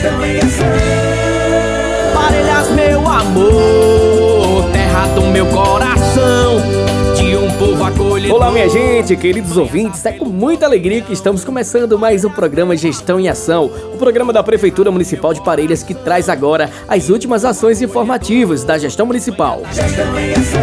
gestão em ação. Parelhas, meu amor, terra do meu coração. De um povo acolhido. Olá, minha gente, queridos ouvintes. É com muita alegria que estamos começando mais um programa Gestão em Ação, o programa da Prefeitura Municipal de Parelhas que traz agora as últimas ações informativas da gestão municipal. Gestão em ação.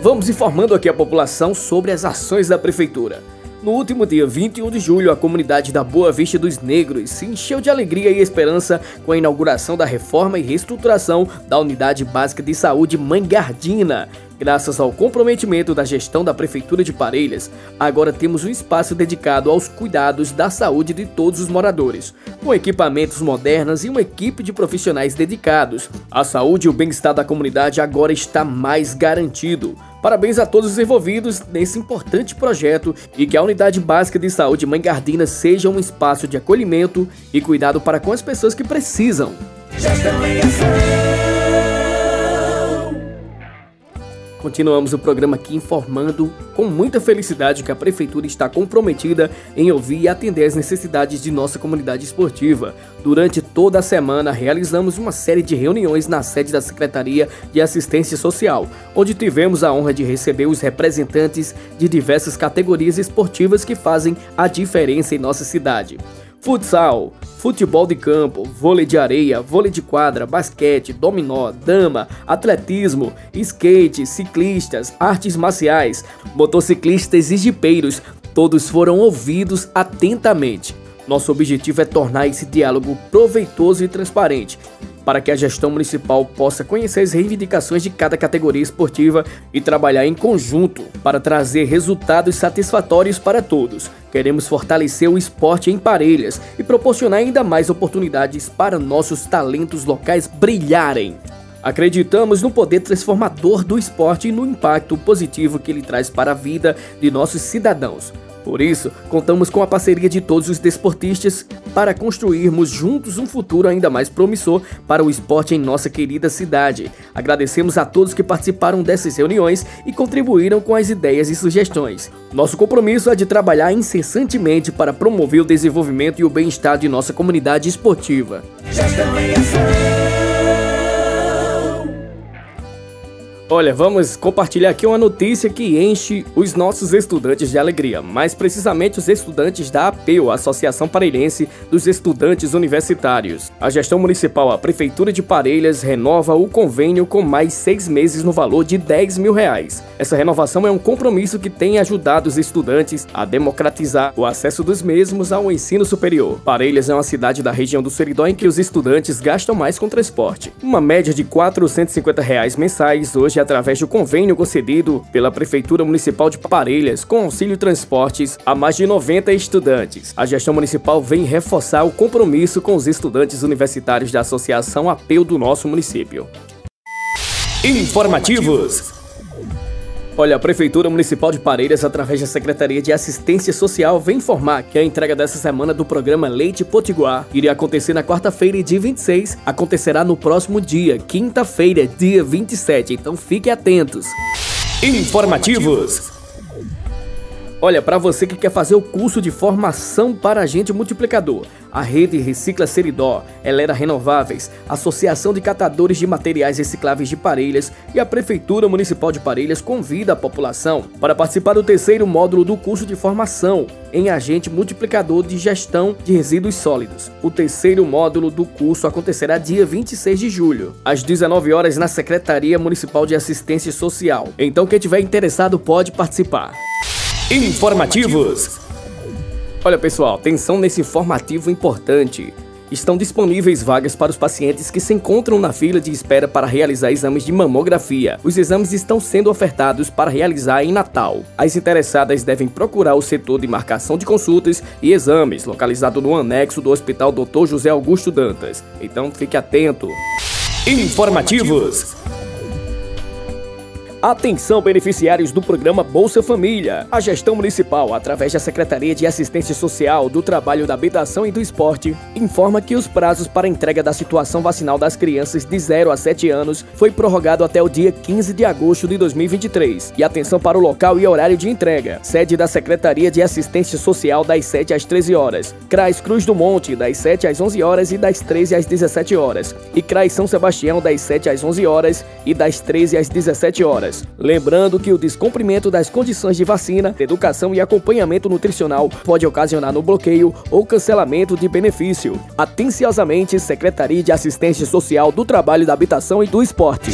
Vamos informando aqui a população sobre as ações da Prefeitura. No último dia 21 de julho, a comunidade da Boa Vista dos Negros se encheu de alegria e esperança com a inauguração da reforma e reestruturação da Unidade Básica de Saúde Mangardina. Graças ao comprometimento da gestão da Prefeitura de Parelhas, agora temos um espaço dedicado aos cuidados da saúde de todos os moradores, com equipamentos modernos e uma equipe de profissionais dedicados. A saúde e o bem-estar da comunidade agora está mais garantido. Parabéns a todos os envolvidos nesse importante projeto e que a Unidade Básica de Saúde Mãe Gardina seja um espaço de acolhimento e cuidado para com as pessoas que precisam. Continuamos o programa aqui informando com muita felicidade que a Prefeitura está comprometida em ouvir e atender as necessidades de nossa comunidade esportiva. Durante toda a semana, realizamos uma série de reuniões na sede da Secretaria de Assistência Social, onde tivemos a honra de receber os representantes de diversas categorias esportivas que fazem a diferença em nossa cidade futsal, futebol de campo, vôlei de areia, vôlei de quadra, basquete, dominó, dama, atletismo, skate, ciclistas, artes marciais, motociclistas e jipeiros, todos foram ouvidos atentamente. Nosso objetivo é tornar esse diálogo proveitoso e transparente, para que a gestão municipal possa conhecer as reivindicações de cada categoria esportiva e trabalhar em conjunto para trazer resultados satisfatórios para todos. Queremos fortalecer o esporte em Parelhas e proporcionar ainda mais oportunidades para nossos talentos locais brilharem. Acreditamos no poder transformador do esporte e no impacto positivo que ele traz para a vida de nossos cidadãos. Por isso, contamos com a parceria de todos os desportistas para construirmos juntos um futuro ainda mais promissor para o esporte em nossa querida cidade. Agradecemos a todos que participaram dessas reuniões e contribuíram com as ideias e sugestões. Nosso compromisso é de trabalhar incessantemente para promover o desenvolvimento e o bem-estar de nossa comunidade esportiva. Olha, vamos compartilhar aqui uma notícia que enche os nossos estudantes de alegria, mais precisamente os estudantes da APEU, Associação Parelhense dos Estudantes Universitários. A gestão municipal, a Prefeitura de Parelhas, renova o convênio com mais seis meses no valor de 10 mil reais. Essa renovação é um compromisso que tem ajudado os estudantes a democratizar o acesso dos mesmos ao ensino superior. Parelhas é uma cidade da região do Seridó em que os estudantes gastam mais com transporte. Uma média de 450 reais mensais hoje através do convênio concedido pela Prefeitura Municipal de Parelhas com auxílio transportes a mais de 90 estudantes. A gestão municipal vem reforçar o compromisso com os estudantes universitários da Associação APEU do nosso município. Informativos. Olha, a Prefeitura Municipal de Parelhas, através da Secretaria de Assistência Social, vem informar que a entrega dessa semana do programa Leite Potiguar iria acontecer na quarta-feira, dia 26, acontecerá no próximo dia, quinta-feira, dia 27. Então fiquem atentos. Informativos. Olha, para você que quer fazer o curso de formação para agente multiplicador, a rede Recicla Seridó, Elera Renováveis, Associação de Catadores de Materiais Recicláveis de Parelhas e a Prefeitura Municipal de Parelhas convida a população para participar do terceiro módulo do curso de formação em agente multiplicador de gestão de resíduos sólidos. O terceiro módulo do curso acontecerá dia 26 de julho, às 19 horas na Secretaria Municipal de Assistência Social. Então quem tiver interessado pode participar. Informativos. Olha pessoal, atenção nesse informativo importante. estão disponíveis vagas para os pacientes que se encontram na fila de espera para realizar exames de mamografia. Os exames estão sendo ofertados para realizar em Natal. As interessadas devem procurar o setor de marcação de consultas e exames, localizado no anexo do Hospital Dr. José Augusto Dantas. Então fique atento. Informativos. Atenção beneficiários do programa Bolsa Família. A gestão municipal, através da Secretaria de Assistência Social, do Trabalho da Habitação e do Esporte, informa que os prazos para entrega da situação vacinal das crianças de 0 a 7 anos foi prorrogado até o dia 15 de agosto de 2023. E atenção para o local e horário de entrega. Sede da Secretaria de Assistência Social das 7 às 13 horas. CRAS Cruz do Monte das 7 às 11 horas e das 13 às 17 horas. E CRAS São Sebastião das 7 às 11 horas e das 13 às 17 horas. Lembrando que o descumprimento das condições de vacina, educação e acompanhamento nutricional pode ocasionar no bloqueio ou cancelamento de benefício. Atenciosamente, Secretaria de Assistência Social do Trabalho da Habitação e do Esporte.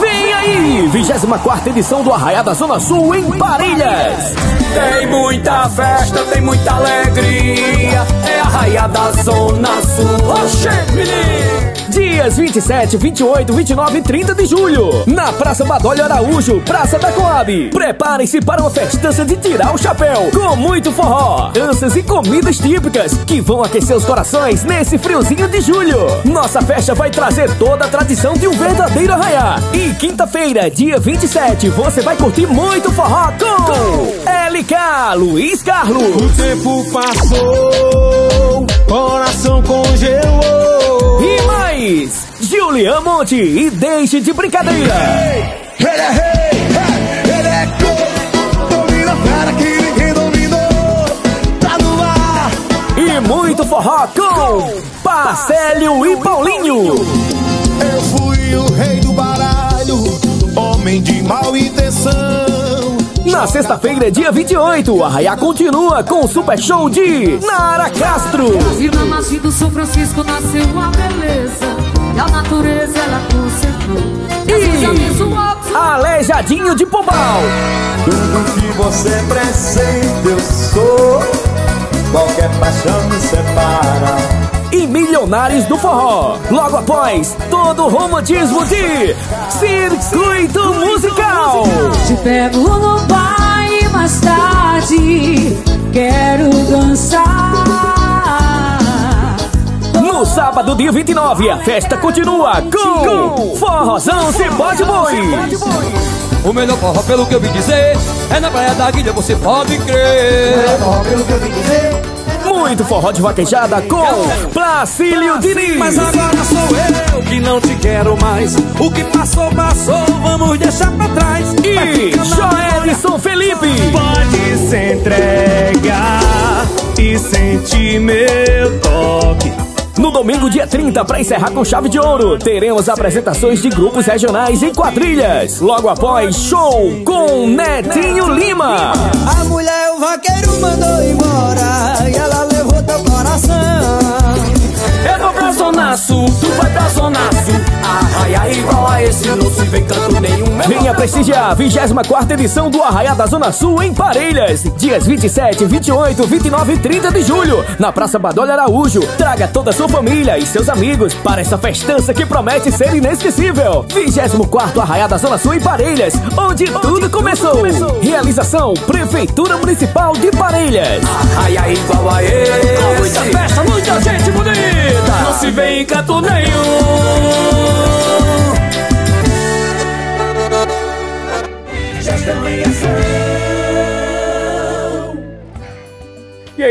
Vem aí, 24 edição do Arraiá da Zona Sul em Parilhas. Tem muita festa, tem muita alegria. É Arraiá da Zona Sul. Oxê! Dias 27, 28, 29 e 30 de julho, na Praça Badolho Araújo, Praça da Coab. Preparem-se para uma festança de tirar o chapéu, com muito forró, danças e comidas típicas que vão aquecer os corações nesse friozinho de julho. Nossa festa vai trazer toda a tradição de um verdadeiro arraiá. E quinta-feira, dia 27, você vai curtir muito forró com LK Luiz Carlos. O tempo passou, coração congelou. Mais, Julian Monte e deixe de brincadeira. Ele é rei, ele é cor, domina a fera que ninguém dominou. Tá no ar. E muito forró com Parcélio e Paulinho. Eu fui o rei do baralho, homem de mal intenção. Na sexta-feira, dia 28, o Arraiá continua com o super show de Nara Castro. E na margem do São Francisco nasceu uma beleza E a natureza ela conservou E já diz o outro Aleijadinho de Pombal. Tudo que você presente eu sou, qualquer paixão me separa. Milionários do Forró. Logo após, todo o romantismo de Circuito Musical. Te pego no baile mais tarde Quero dançar No sábado, dia 29, a festa continua com Forrozão de Boi. O melhor forró, pelo que eu vi dizer, é na Praia da Guilha, você pode crer. Muito forró de vaquejada com Placílio Diniz. Mas agora sou eu que não te quero mais. O que passou, passou, vamos deixar pra trás. E Joelson Felipe. Pode se entregar e sentir meu toque. No domingo, dia 30, para encerrar com chave de ouro, teremos apresentações de grupos regionais e quadrilhas. Logo após, show com Netinho Lima. A mulher Arraia igual a esse, não se vê canto nenhum. Venha prestigiar a 24 edição do Arraiá da Zona Sul em Parelhas. Dias 27, 28, 29 e 30 de julho, na Praça Badolho Araújo. Traga toda a sua família e seus amigos para essa festança que promete ser inesquecível. 24 Arraiá da Zona Sul em Parelhas, onde, tudo, começou. Realização Prefeitura Municipal de Parelhas. Arraia igual a esse. Com muita festa, muita gente bonita. Não se vê em canto nenhum.